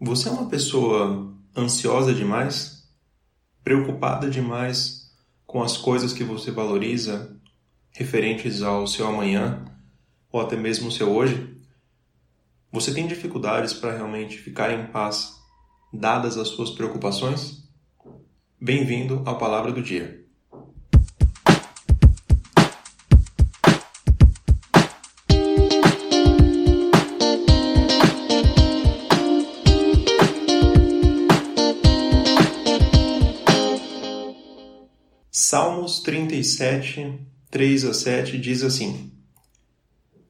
Você é uma pessoa ansiosa demais? Preocupada demais com as coisas que você valoriza referentes ao seu amanhã ou até mesmo o seu hoje? Você tem dificuldades para realmente ficar em paz dadas as suas preocupações? Bem-vindo à Palavra do Dia. Salmos 37, 3 a 7 diz assim: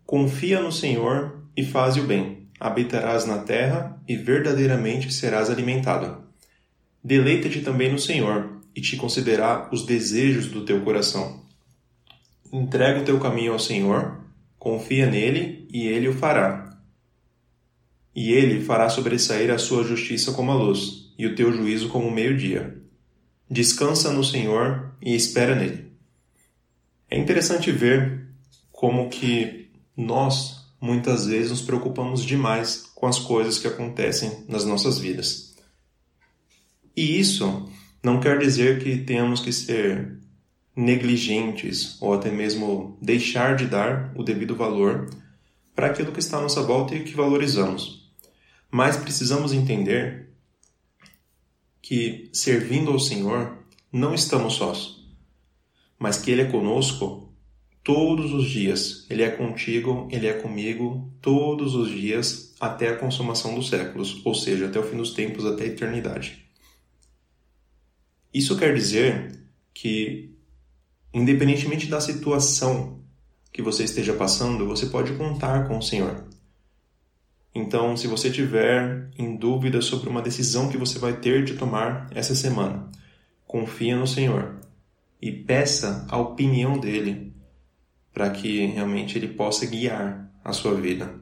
Confia no Senhor e faze o bem, habitarás na terra e verdadeiramente serás alimentado. Deleita-te também no Senhor e te concederá os desejos do teu coração. Entrega o teu caminho ao Senhor, confia nele e ele o fará. E ele fará sobressair a sua justiça como a luz e o teu juízo como o meio-dia descansa no Senhor e espera nele. É interessante ver como que nós muitas vezes nos preocupamos demais com as coisas que acontecem nas nossas vidas. E isso não quer dizer que tenhamos que ser negligentes ou até mesmo deixar de dar o devido valor para aquilo que está à nossa volta e que valorizamos. Mas precisamos entender que, servindo ao Senhor, não estamos sós, mas que Ele é conosco todos os dias. Ele é contigo, Ele é comigo todos os dias até a consumação dos séculos, ou seja, até o fim dos tempos, até a eternidade. Isso quer dizer que, independentemente da situação que você esteja passando, você pode contar com o Senhor. Então, se você tiver em dúvida sobre uma decisão que você vai ter de tomar essa semana, confia no Senhor e peça a opinião dele para que realmente ele possa guiar a sua vida.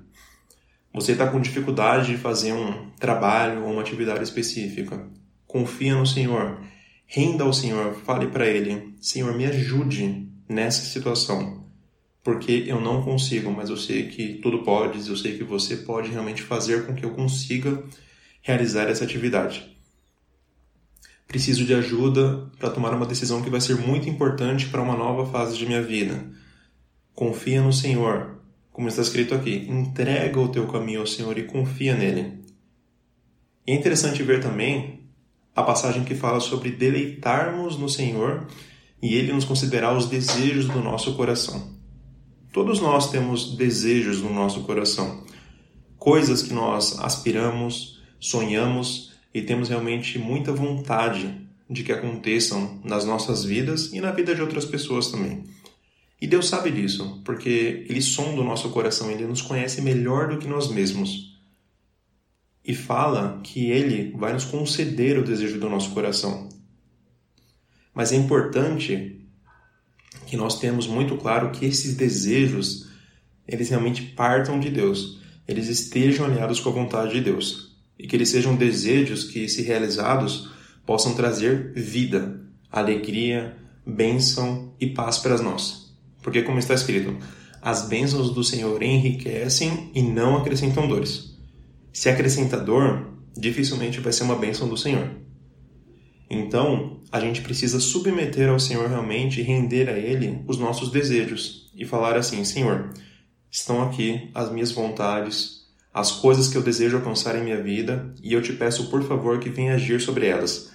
Você está com dificuldade de fazer um trabalho ou uma atividade específica. Confia no Senhor. Renda ao Senhor. Fale para Ele: Senhor, me ajude nessa situação porque eu não consigo, mas eu sei que tudo podes, eu sei que você pode realmente fazer com que eu consiga realizar essa atividade. Preciso de ajuda para tomar uma decisão que vai ser muito importante para uma nova fase de minha vida. Confia no Senhor, como está escrito aqui. Entrega o teu caminho ao Senhor e confia nele. É interessante ver também a passagem que fala sobre deleitarmos no Senhor e ele nos considerar os desejos do nosso coração. Todos nós temos desejos no nosso coração, coisas que nós aspiramos, sonhamos e temos realmente muita vontade de que aconteçam nas nossas vidas e na vida de outras pessoas também. E Deus sabe disso, porque Ele sonda o nosso coração, Ele nos conhece melhor do que nós mesmos. E fala que Ele vai nos conceder o desejo do nosso coração. Mas é importante que nós temos muito claro que esses desejos eles realmente partam de Deus, eles estejam alinhados com a vontade de Deus e que eles sejam desejos que, se realizados, possam trazer vida, alegria, bênção e paz para nós. Porque, como está escrito, as bênçãos do Senhor enriquecem e não acrescentam dores. Se acrescenta dor, dificilmente vai ser uma bênção do Senhor. Então, a gente precisa submeter ao Senhor realmente e render a Ele os nossos desejos e falar assim: Senhor, estão aqui as minhas vontades, as coisas que eu desejo alcançar em minha vida e eu te peço, por favor, que venha agir sobre elas.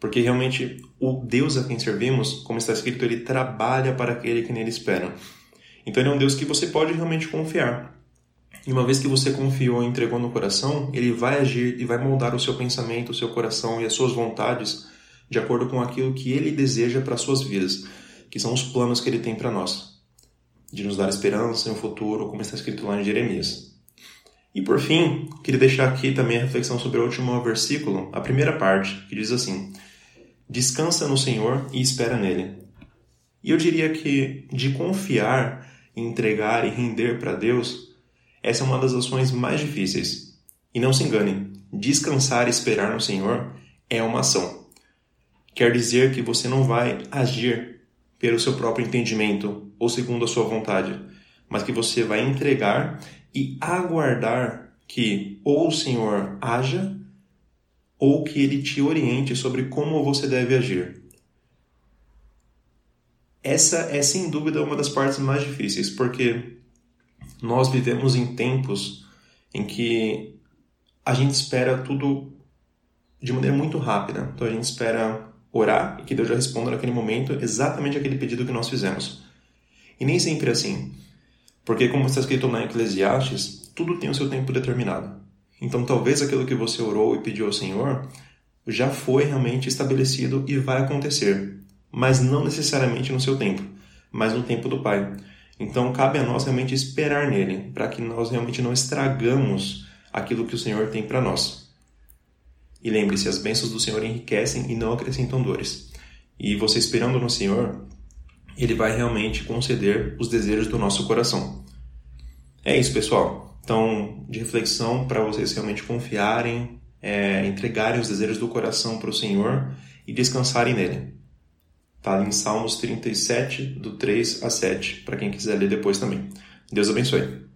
Porque realmente o Deus a quem servimos, como está escrito, ele trabalha para aquele que nele espera. Então ele é um Deus que você pode realmente confiar. E uma vez que você confiou e entregou no coração, ele vai agir e vai moldar o seu pensamento, o seu coração e as suas vontades de acordo com aquilo que ele deseja para suas vidas, que são os planos que ele tem para nós, de nos dar esperança em um futuro, como está escrito lá em Jeremias. E por fim, queria deixar aqui também a reflexão sobre o último versículo, a primeira parte, que diz assim: Descansa no Senhor e espera nele. E eu diria que de confiar, entregar e render para Deus, essa é uma das ações mais difíceis. E não se engane, descansar e esperar no Senhor é uma ação quer dizer que você não vai agir pelo seu próprio entendimento ou segundo a sua vontade, mas que você vai entregar e aguardar que ou o Senhor haja ou que ele te oriente sobre como você deve agir. Essa é sem dúvida uma das partes mais difíceis, porque nós vivemos em tempos em que a gente espera tudo de maneira muito rápida. Então a gente espera orar e que Deus já responda naquele momento exatamente aquele pedido que nós fizemos. E nem sempre é assim. Porque, como está escrito na Eclesiastes, tudo tem o seu tempo determinado. Então, talvez aquilo que você orou e pediu ao Senhor já foi realmente estabelecido e vai acontecer, mas não necessariamente no seu tempo, mas no tempo do Pai. Então, cabe a nós realmente esperar nele, para que nós realmente não estragamos aquilo que o Senhor tem para nós. E lembre-se, as bênçãos do Senhor enriquecem e não acrescentam dores. E você esperando no Senhor, ele vai realmente conceder os desejos do nosso coração. É isso, pessoal. Então, de reflexão para vocês realmente confiarem, é, entregarem os desejos do coração para o Senhor e descansarem nele. Está em Salmos 37, do 3 a 7, para quem quiser ler depois também. Deus abençoe.